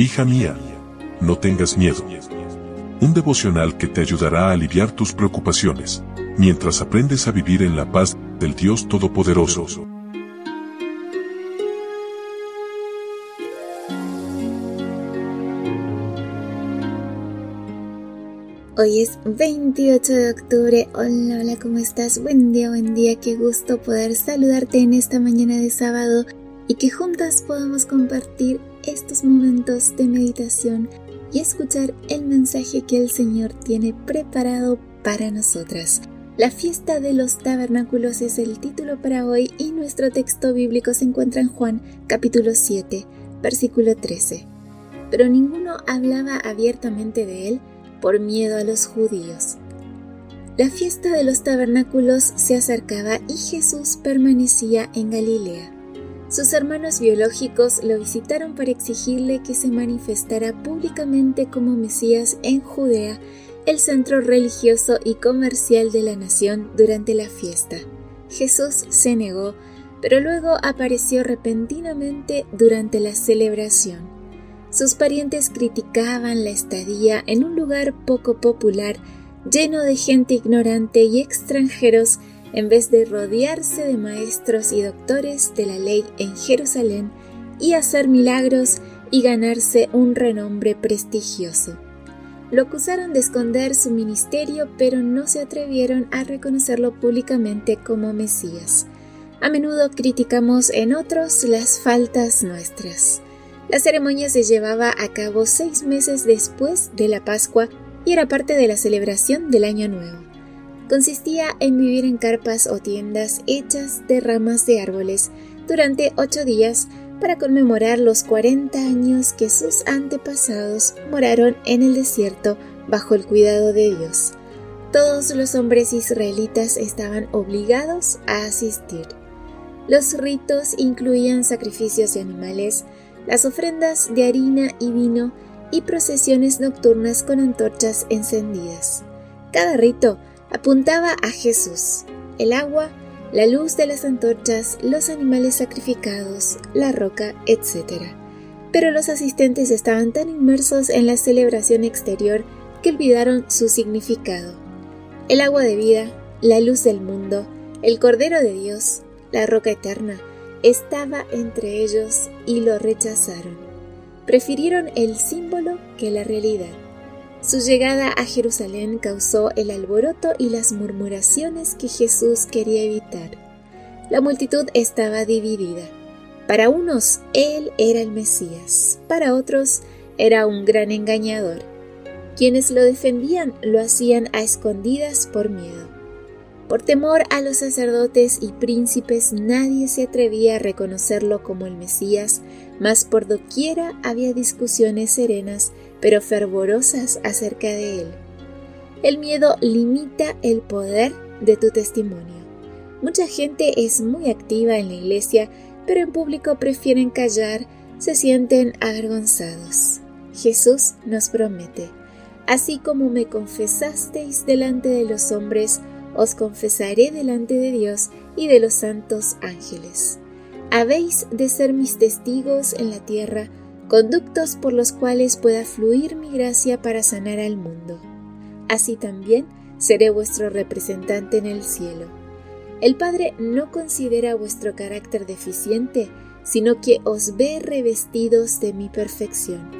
Hija mía, no tengas miedo. Un devocional que te ayudará a aliviar tus preocupaciones, mientras aprendes a vivir en la paz del Dios Todopoderoso. Hoy es 28 de octubre. Hola, hola, ¿cómo estás? Buen día, buen día. Qué gusto poder saludarte en esta mañana de sábado y que juntas podamos compartir estos momentos de meditación y escuchar el mensaje que el Señor tiene preparado para nosotras. La fiesta de los tabernáculos es el título para hoy y nuestro texto bíblico se encuentra en Juan capítulo 7, versículo 13. Pero ninguno hablaba abiertamente de él por miedo a los judíos. La fiesta de los tabernáculos se acercaba y Jesús permanecía en Galilea. Sus hermanos biológicos lo visitaron para exigirle que se manifestara públicamente como Mesías en Judea, el centro religioso y comercial de la nación durante la fiesta. Jesús se negó, pero luego apareció repentinamente durante la celebración. Sus parientes criticaban la estadía en un lugar poco popular, lleno de gente ignorante y extranjeros en vez de rodearse de maestros y doctores de la ley en Jerusalén y hacer milagros y ganarse un renombre prestigioso. Lo acusaron de esconder su ministerio, pero no se atrevieron a reconocerlo públicamente como Mesías. A menudo criticamos en otros las faltas nuestras. La ceremonia se llevaba a cabo seis meses después de la Pascua y era parte de la celebración del Año Nuevo consistía en vivir en carpas o tiendas hechas de ramas de árboles durante ocho días para conmemorar los 40 años que sus antepasados moraron en el desierto bajo el cuidado de Dios. Todos los hombres israelitas estaban obligados a asistir. Los ritos incluían sacrificios de animales, las ofrendas de harina y vino y procesiones nocturnas con antorchas encendidas. Cada rito apuntaba a Jesús, el agua, la luz de las antorchas, los animales sacrificados, la roca, etc. Pero los asistentes estaban tan inmersos en la celebración exterior que olvidaron su significado. El agua de vida, la luz del mundo, el Cordero de Dios, la roca eterna, estaba entre ellos y lo rechazaron. Prefirieron el símbolo que la realidad. Su llegada a Jerusalén causó el alboroto y las murmuraciones que Jesús quería evitar. La multitud estaba dividida. Para unos, Él era el Mesías, para otros, era un gran engañador. Quienes lo defendían lo hacían a escondidas por miedo. Por temor a los sacerdotes y príncipes nadie se atrevía a reconocerlo como el Mesías, mas por doquiera había discusiones serenas pero fervorosas acerca de él. El miedo limita el poder de tu testimonio. Mucha gente es muy activa en la iglesia, pero en público prefieren callar, se sienten avergonzados. Jesús nos promete, así como me confesasteis delante de los hombres, os confesaré delante de Dios y de los santos ángeles. Habéis de ser mis testigos en la tierra, conductos por los cuales pueda fluir mi gracia para sanar al mundo. Así también seré vuestro representante en el cielo. El Padre no considera vuestro carácter deficiente, sino que os ve revestidos de mi perfección.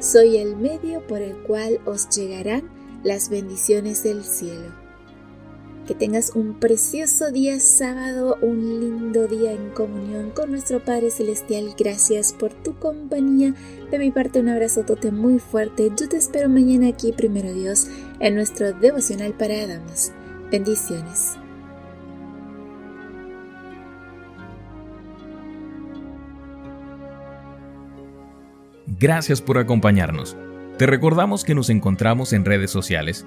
Soy el medio por el cual os llegarán las bendiciones del cielo. Que tengas un precioso día sábado, un lindo día en comunión con nuestro Padre Celestial. Gracias por tu compañía. De mi parte un abrazo tote muy fuerte. Yo te espero mañana aquí, primero Dios, en nuestro devocional para damas. Bendiciones. Gracias por acompañarnos. Te recordamos que nos encontramos en redes sociales